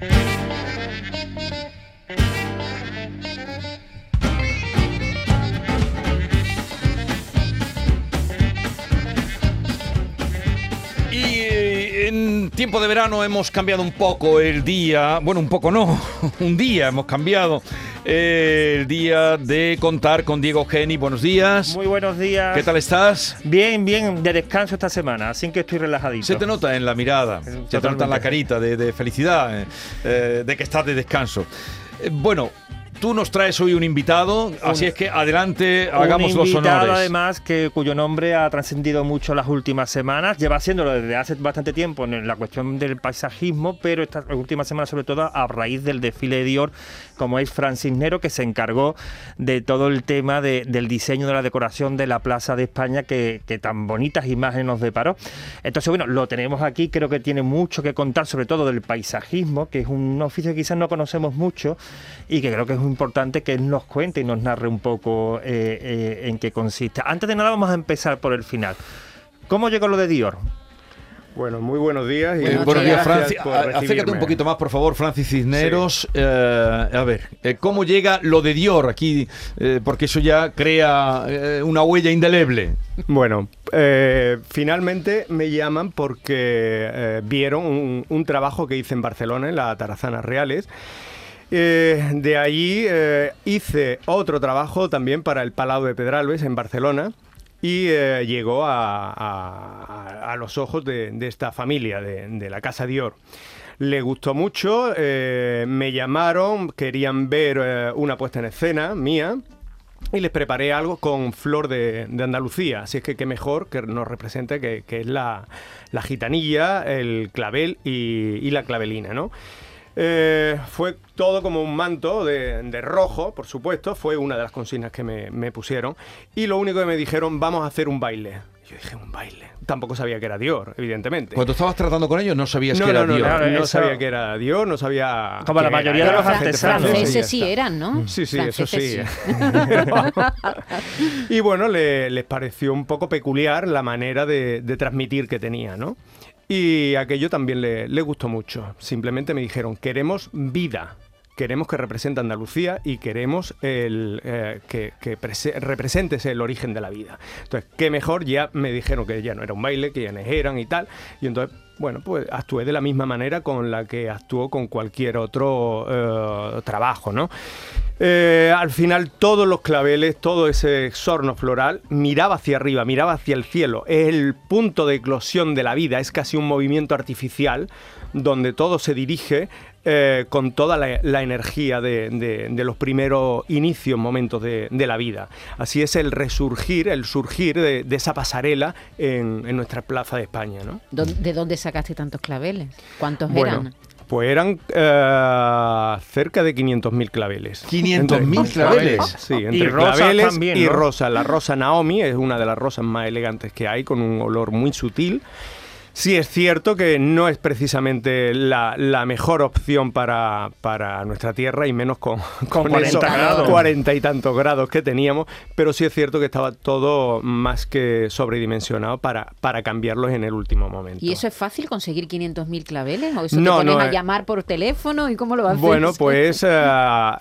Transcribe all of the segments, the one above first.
Y eh, en tiempo de verano hemos cambiado un poco el día, bueno, un poco no, un día hemos cambiado eh, el día de contar con Diego Geni. Buenos días. Muy buenos días. ¿Qué tal estás? Bien, bien, de descanso esta semana, así que estoy relajadito. Se te nota en la mirada, se te nota en la carita de, de felicidad, eh, eh, de que estás de descanso. Eh, bueno, tú nos traes hoy un invitado, así es que adelante, hagamos Un los invitado, honores. además que cuyo nombre ha trascendido mucho las últimas semanas, lleva haciéndolo desde hace bastante tiempo en la cuestión del paisajismo, pero estas últimas semanas sobre todo a raíz del desfile de Dior, como es Francis Nero, que se encargó de todo el tema de- del diseño de la decoración de la Plaza de España que, que tan bonitas imágenes nos deparó. Entonces, bueno, lo tenemos aquí, creo que tiene mucho que contar, sobre todo del paisajismo, que es un oficio que quizás no conocemos mucho y que creo que es muy importante que él nos cuente y nos narre un poco eh, eh, en qué consiste. Antes de nada, vamos a empezar por el final. ¿Cómo llegó lo de Dior? Bueno, muy buenos días. Y muchas buenos días, Francis. Acércate un poquito más, por favor, Francis Cisneros. Eh, a ver, eh, ¿cómo llega lo de Dior aquí? Eh, porque eso ya crea eh, una huella indeleble. Bueno, eh, finalmente me llaman porque eh, vieron un, un trabajo que hice en Barcelona, en la Tarazanas Reales. Eh, de allí eh, hice otro trabajo también para el Palau de Pedralbes en Barcelona y eh, llegó a, los ojos de, esta familia, de, la Casa Dior. Le gustó mucho, me llamaron, querían ver una puesta en escena mía y les preparé algo con flor de, Andalucía. Así es que qué mejor que nos represente que, es la, la gitanilla, el clavel y, y la clavelina, ¿no? Eh, fue todo como un manto de, de rojo, por supuesto, fue una de las consignas que me, me pusieron. Y lo único que me dijeron, vamos a hacer un baile. Yo dije, un baile. Tampoco sabía que era Dior, evidentemente. Cuando estabas tratando con ellos no sabías no, que era no, no, Dior. no, Claro, no eso- sabía que era Dior, no sabía... Como la mayoría era de los artesanos. Franceses sí eran, ¿no? Sí, sí, eso sí. Franceses y bueno, le- les pareció un poco peculiar la manera de, de transmitir que tenía, ¿no? Y aquello también le, le gustó mucho. Simplemente me dijeron, queremos vida. Queremos que represente Andalucía y queremos el, eh, que, que prese- representes el origen de la vida. Entonces, qué mejor, ya me dijeron que ya no era un baile, que ya no eran y tal. Y entonces, bueno, pues actué de la misma manera con la que actuó con cualquier otro eh, trabajo, ¿no? Eh, al final todos los claveles, todo ese exorno floral miraba hacia arriba, miraba hacia el cielo. Es el punto de eclosión de la vida, es casi un movimiento artificial donde todo se dirige eh, con toda la, la energía de, de- de los primeros inicios, momentos de, de la vida. Así es el resurgir, el surgir de, esa pasarela en, en nuestra plaza de España. ¿no? ¿Dó- ¿De dónde sacaste tantos claveles? ¿Cuántos Bueno, eran? Pues eran eh, cerca de 500.000 claveles. 500.000 Entre- claveles. Sí, entre Y rosas claveles también, y ¿no? rosa. La rosa Naomi es una de las rosas más elegantes que hay, con un olor muy sutil. Sí es cierto que no es precisamente la, la mejor opción para, para nuestra tierra y menos con, con 40 esos grados. 40 y tantos grados que teníamos, pero sí es cierto que estaba todo más que sobredimensionado para, para cambiarlos en el último momento. ¿Y eso es fácil conseguir 500.000 claveles? ¿O eso No, te no, a eh. llamar por teléfono? ¿Y cómo lo haces? Bueno, pues eh,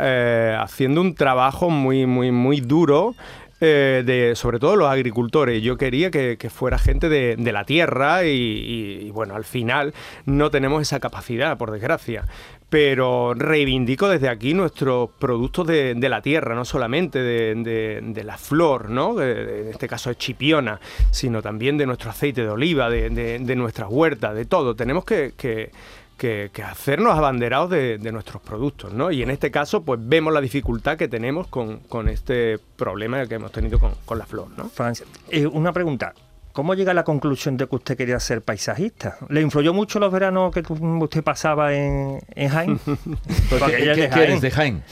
eh, haciendo un trabajo muy, muy, muy duro. Eh, de sobre todo los agricultores. Yo quería que, que fuera gente de, de la tierra y, bueno, al final no tenemos esa capacidad, por desgracia. Pero reivindico desde aquí nuestros productos de, de la tierra, no solamente de, de- la flor, ¿no? En este caso es chipiona, sino también de nuestro aceite de oliva, de, nuestras huertas, de todo. Tenemos que- que, que hacernos abanderados de, de nuestros productos, ¿no? Y en este caso, pues vemos la dificultad que tenemos con, con este problema que hemos tenido con, con la flor, ¿no? Francia. Eh, una pregunta. ¿Cómo llega a la conclusión de que usted quería ser paisajista? ¿Le influyó mucho los veranos que usted pasaba en, en Jaén? Porque ¿Qué, ella es qué- de qué Jaén. eres de Jaén?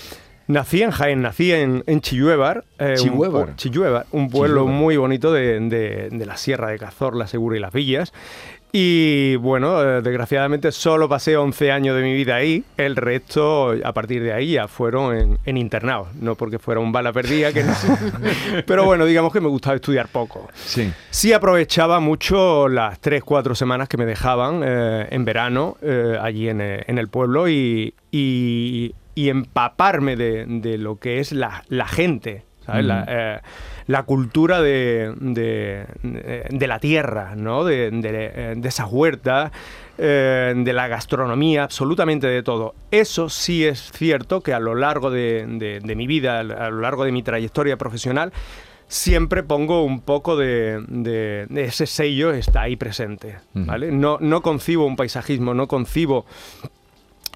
Nací en Jaén, nací en, en Chilluévar. eh, un Chilluévar, un pueblo muy bonito de, de- de la Sierra de Cazorla, Segura y Las Villas. Y bueno, eh, desgraciadamente solo pasé 11 años de mi vida ahí. El resto, a partir de ahí, ya fueron en, en internados. No porque fuera un bala perdida, que no Pero bueno, digamos que me gustaba estudiar poco. Sí. Sí aprovechaba mucho las 3, 4 semanas que me dejaban eh, en verano eh, allí en, en el pueblo y, y- y empaparme de, de lo que es la, la gente. ¿Sabes? La, eh, la cultura de, de- de la tierra, ¿no? de, de- de esas huertas, eh, de la gastronomía, absolutamente de todo. Eso sí es cierto que a lo largo de, mi vida, a lo largo de mi trayectoria profesional, siempre pongo un poco de, de- de ese sello, está ahí presente. ¿vale? No, no concibo un paisajismo, no concibo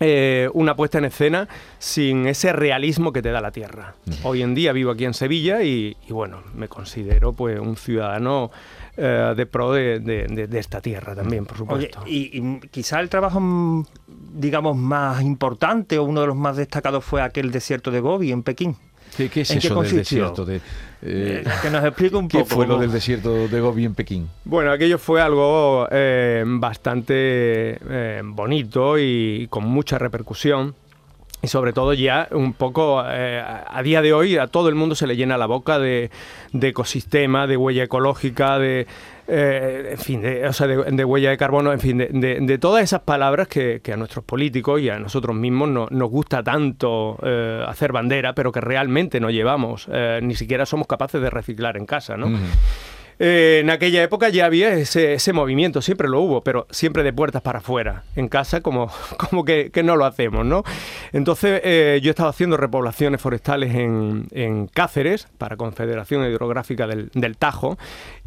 eh, una puesta en escena sin ese realismo que te da la tierra. Hoy en día vivo aquí en Sevilla y, y, bueno, me considero pues un ciudadano eh, de pro de, de- de- de esta tierra también, por Oye, supuesto. y, y quizá el trabajo, mm, digamos, más importante o uno de los más destacados fue aquel desierto de Gobi en Pekín. ¿Qué, qué es ¿En qué eso del desierto? De, eh, Eh, que nos explique un ¿Qué poco. fue lo del desierto de Gobi en Pekín? Bueno, aquello fue algo eh, bastante eh, bonito y con mucha repercusión. Y sobre todo ya un poco eh, a día de hoy a todo el mundo se le llena la boca de, de ecosistema, de huella ecológica, de, eh, en fin, de, o sea, de, huella de carbono, en fin, de, de- todas esas palabras que, a nuestros políticos y a nosotros mismos no- nos gusta tanto eh, hacer bandera, pero que realmente no llevamos, eh, ni siquiera somos capaces de reciclar en casa, ¿no? Eh, en aquella época ya había ese, movimiento, siempre lo hubo, pero siempre de puertas para afuera. En casa como, como que, que no lo hacemos, ¿no? Entonces eh, yo estaba haciendo repoblaciones forestales en, en Cáceres para Confederación Hidrográfica del, del Tajo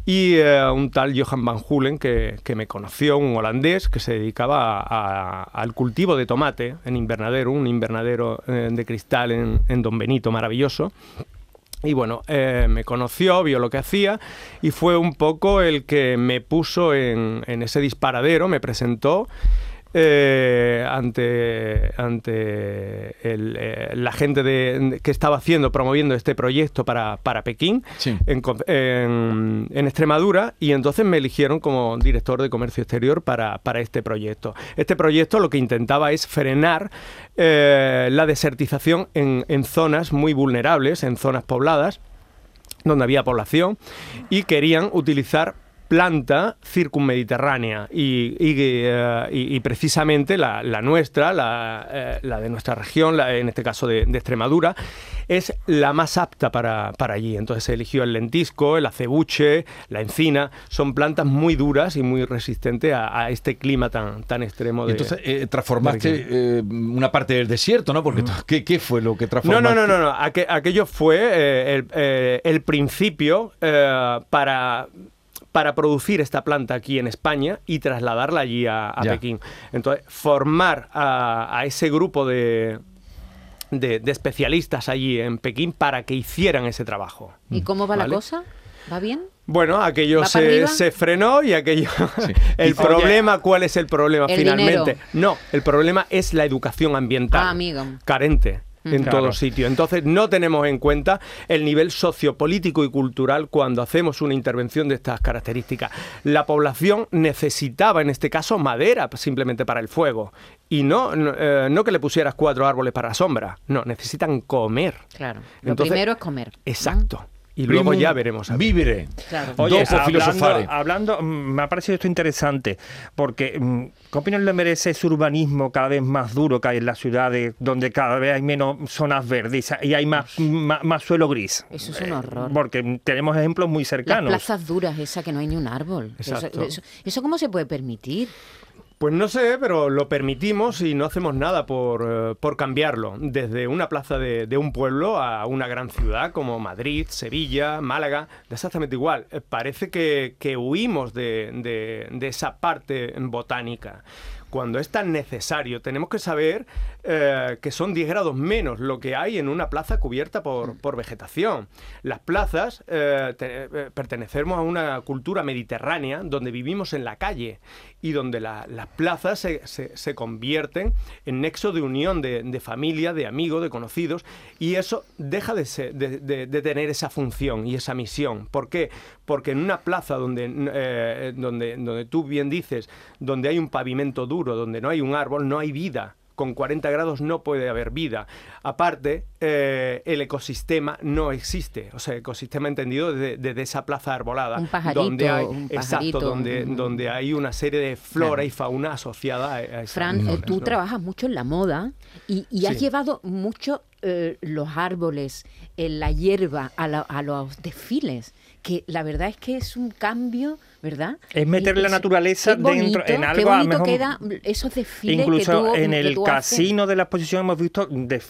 y eh, un tal Johan Van Hulen que, que me conoció, un holandés que se dedicaba a- a- al cultivo de tomate en invernadero, un invernadero eh, de cristal en, en Don Benito maravilloso. Y bueno, eh, me conoció, vio lo que hacía y fue un poco el que me puso en, en ese disparadero, me presentó eh, ante, ante el, eh, la gente de- que estaba haciendo, promoviendo este proyecto para, para Pekín Sí. en, co- en- en Extremadura y entonces me eligieron como director de comercio exterior para, para este proyecto. Este proyecto lo que intentaba es frenar eh, la desertización en, en zonas muy vulnerables, en zonas pobladas, donde había población, y querían utilizar planta circunmediterránea y, y, eh, y- y precisamente la, la nuestra, la, eh, la de nuestra región, la- en este caso de, de Extremadura, es la más apta para, para allí. Entonces se eligió el lentisco, el acebuche, la encina, son plantas muy duras y muy resistentes a, a este clima tan, tan extremo. De, entonces eh, transformaste eh, una parte del desierto, ¿no? Porque ¿qué, qué fue lo que No, transformaste? no, no, no, no. Aque- aquello fue eh, el, el principio para para producir esta planta aquí en España y trasladarla allí a. Pekín. Entonces, formar a, a ese grupo de, de, de especialistas allí en Pekín para que hicieran ese trabajo. ¿Y cómo va ¿Vale? la cosa? ¿Va bien? Bueno, aquello ¿Va para se, frenó y aquello... Sí. el problema, ¿cuál es el problema El finalmente? dinero. No, el problema es la educación ambiental. Ah, amigo. Carente en Claro. todos sitios. Entonces no tenemos en cuenta el nivel sociopolítico y cultural cuando hacemos una intervención de estas características. La población necesitaba en este caso madera simplemente para el fuego y no, no, eh, no que le pusieras cuatro árboles para la sombra, no, necesitan comer. Claro. Lo Entonces- primero es comer. ¿no? Exacto. Y luego Primum ya veremos. a ver. Vivere. Claro. Oye, Dopo filosofare. hablando, hablando, mm, me ha parecido esto interesante, porque mm, ¿qué opinión le merece ese urbanismo cada vez más duro que hay en las ciudades, donde cada vez hay menos zonas verdes y hay más, más, más suelo gris? Eso es un horror. Porque mm, tenemos ejemplos muy Las cercanos. plazas duras, esa que no hay ni un árbol. Eso, eso- ¿eso cómo se puede permitir? Pues no sé, pero lo permitimos y no hacemos nada por, eh, por cambiarlo. Desde una plaza de, de un pueblo a una gran ciudad como Madrid, Sevilla, Málaga, exactamente igual. Eh, Parece que, que huimos de, de- de esa parte botánica. Cuando es tan necesario, tenemos que saber eh, que son 10 grados menos lo que hay en una plaza cubierta por, por vegetación. Las plazas eh, te- eh, pertenecemos a una cultura mediterránea donde vivimos en la calle y donde la- las plazas se, se- se convierten en nexo de unión de, de familia, de amigos, de conocidos, y eso deja de, ser- de- de- tener esa función y esa misión. ¿Por qué? porque en una plaza donde, donde, donde tú bien dices, donde hay un pavimento duro, donde no hay un árbol, no hay vida con 40 grados no puede haber vida. Aparte, eh, el ecosistema no existe. O sea, ecosistema entendido desde, esa plaza arbolada. Un pajarito, donde hay, un Exacto, donde, un- donde hay una serie de flora y fauna asociada a, a esas Fran, eh, zonas, tú ¿no? trabajas mucho en la moda y, y has Sí. llevado mucho eh, los árboles, eh, la hierba a, la- a los desfiles, que la verdad es que es un cambio, ¿verdad? Es meter la naturaleza qué bonito, dentro- en Qué algo a bonito mejor- queda esos desfiles que Incluso tú- en que el tú haces. casino de la exposición hemos visto de-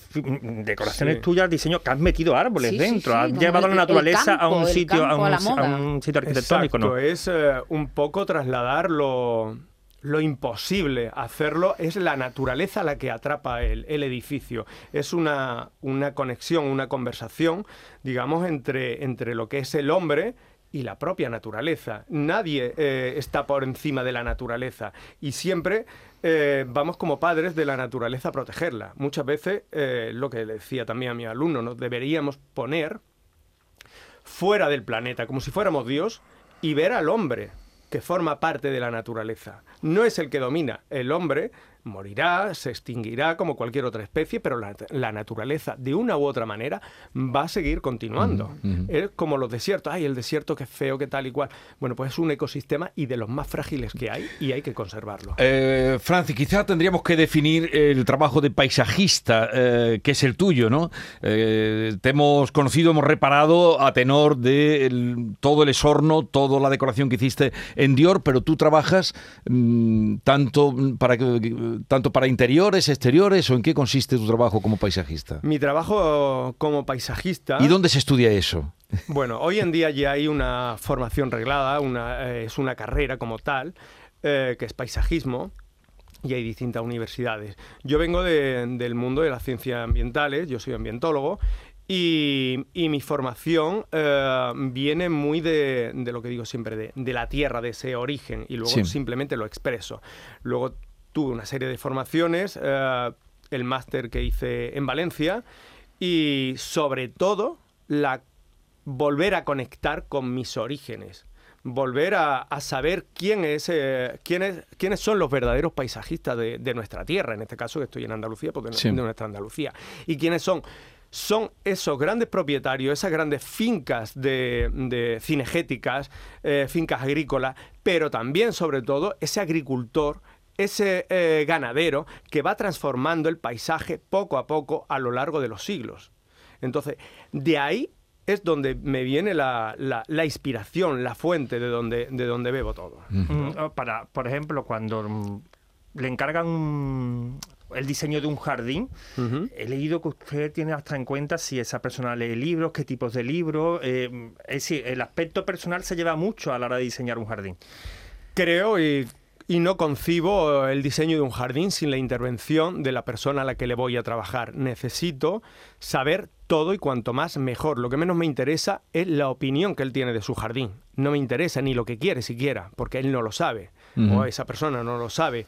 decoraciones Sí. tuyas, diseño que has metido árboles Sí, dentro, sí, has llevado el- la naturaleza a un sitio, a a un, a sitio arquitectónico, Exacto, ¿no? es eh, un poco trasladar lo, lo imposible. Hacerlo es la naturaleza la que atrapa el, el edificio. Es una, una conexión, una conversación, digamos, entre, entre lo que es el hombre y la propia naturaleza. Nadie eh, está por encima de la naturaleza y siempre eh, vamos como padres de la naturaleza a protegerla. Muchas veces, eh, lo que decía también a mi alumno, nos deberíamos poner fuera del planeta, como si fuéramos Dios, y ver al hombre que forma parte de la naturaleza. No es el que domina. El hombre morirá, se extinguirá como cualquier otra especie, pero la, la naturaleza, de una u otra manera, va a seguir continuando. Es como los desiertos. Ay, el desierto que es feo, que tal y cual. Bueno, pues es un ecosistema y de los más frágiles que hay y hay que conservarlo. Eh, Francis, quizá tendríamos que definir el trabajo de paisajista, eh, que es el tuyo, ¿no? Eh, te hemos conocido, hemos reparado a tenor de el- todo el esorno, toda la decoración que hiciste en Dior, pero tú trabajas mm, tanto para que- tanto para interiores, exteriores, o en qué consiste tu trabajo como paisajista. Mi trabajo como paisajista... ¿Y dónde se estudia eso? Bueno, hoy en día ya hay una formación reglada, una, eh, es una carrera como tal, eh, que es paisajismo, y hay distintas universidades. Yo vengo de- del mundo de las ciencias ambientales, yo soy ambientólogo, y, y mi formación eh, viene muy de, de lo que digo siempre, de, de la tierra, de ese origen, y luego Sí. simplemente lo expreso. Luego tuve una serie de formaciones, eh, el máster que hice en Valencia, y sobre todo la volver a conectar con mis orígenes, volver a, a saber quién es, eh, quién es- quiénes son los verdaderos paisajistas de, de nuestra tierra, en este caso que estoy en Andalucía, porque Sí. de nuestra Andalucía, y quiénes son. Son esos grandes propietarios, esas grandes fincas de, de cinegéticas, eh, fincas agrícolas, pero también, sobre todo, ese agricultor, ese eh, ganadero que va transformando el paisaje poco a poco a lo largo de los siglos. Entonces, de ahí es donde me viene la, la- la inspiración, la fuente de donde, de donde bebo todo. Mm, oh, Para, por ejemplo, cuando mm, le encargan un- el diseño de un jardín, he leído que usted tiene hasta en cuenta si esa persona lee libros, qué tipos de libros. eh, es decir, el aspecto personal se lleva mucho a la hora de diseñar un jardín. Creo y, y no concibo el diseño de un jardín sin la intervención de la persona a la que le voy a trabajar. Necesito saber todo y cuanto más mejor. Lo que menos me interesa es la opinión que él tiene de su jardín. No me interesa ni lo que quiere siquiera, porque él no lo sabe o esa persona no lo sabe.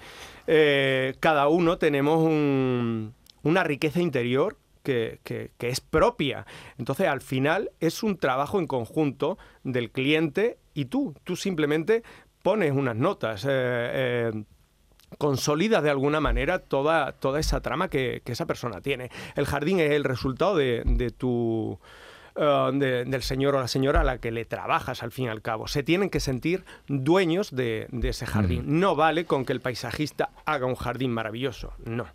Eh, cada uno tenemos un- una riqueza interior que, que- que es propia. Entonces, al final, es un trabajo en conjunto del cliente y tú. Tú simplemente pones unas notas. eh, eh, consolidas de alguna manera toda, toda esa trama que, que esa persona tiene. El jardín es el resultado de, de tu... eh, de- del señor o la señora a la que le trabajas al fin y al cabo. Se tienen que sentir dueños de, de ese jardín. No vale con que el paisajista haga un jardín maravilloso. No.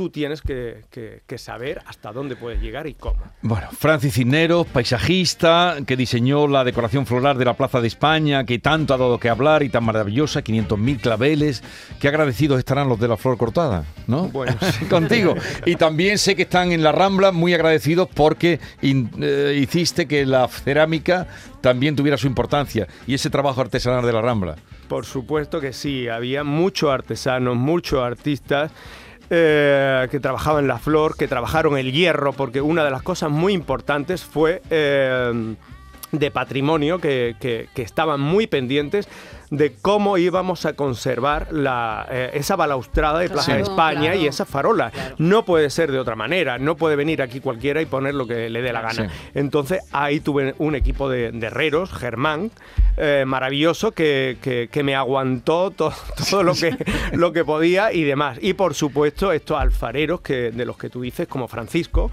Tú tienes que, que- que saber hasta dónde puedes llegar y cómo. Bueno, Francis Cisneros, paisajista, que diseñó la decoración floral de la Plaza de España, que tanto ha dado que hablar y tan maravillosa, 500.000 claveles. Qué agradecidos estarán los de la flor cortada, ¿no? Bueno, sí. Contigo. Y también sé que están en la Rambla muy agradecidos porque in- eh, hiciste que la cerámica también tuviera su importancia y ese trabajo artesanal de la Rambla. Por supuesto que sí, había muchos artesanos, muchos artistas eh, que trabajaban la flor, que trabajaron el hierro, porque una de las cosas muy importantes fue eh, de patrimonio, que- que estaban muy pendientes de cómo íbamos a conservar la, eh, esa balaustrada de Plaza de Claro, España y claro. esa farola. Claro. No puede ser de otra manera, no puede venir aquí cualquiera y poner lo que le dé la gana. Sí. Entonces ahí tuve un equipo de, de herreros, Germán, eh, maravilloso, que, que- que me aguantó to- todo lo que, lo que podía y demás. Y por supuesto estos alfareros que, de los que tú dices, como Francisco,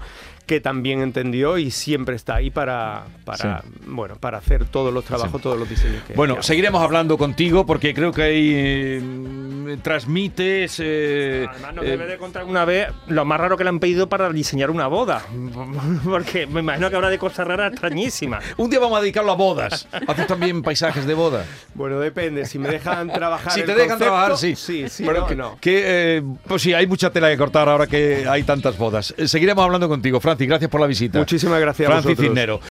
que también entendió y siempre está ahí para, para, bueno, para hacer todos los trabajos, todos los diseños que Bueno, seguiremos hablando contigo porque creo que ahí eh, transmites. eh, Además, nos eh, debe de contar una vez lo más raro que le han pedido para diseñar una boda. Porque me imagino que habrá de cosas raras extrañísimas. un día vamos a dedicarlo a bodas. ¿Haces también paisajes de boda? Bueno, depende. Si me dejan trabajar. Si el te dejan concepto, trabajar, sí. Sí, sí, Pero no, que, no. que, eh, pues sí, hay mucha tela que cortar ahora que hay tantas bodas. Eh, seguiremos hablando contigo, Francis. Gracias por la visita. Muchísimas gracias a Francis vosotros. Cisnero.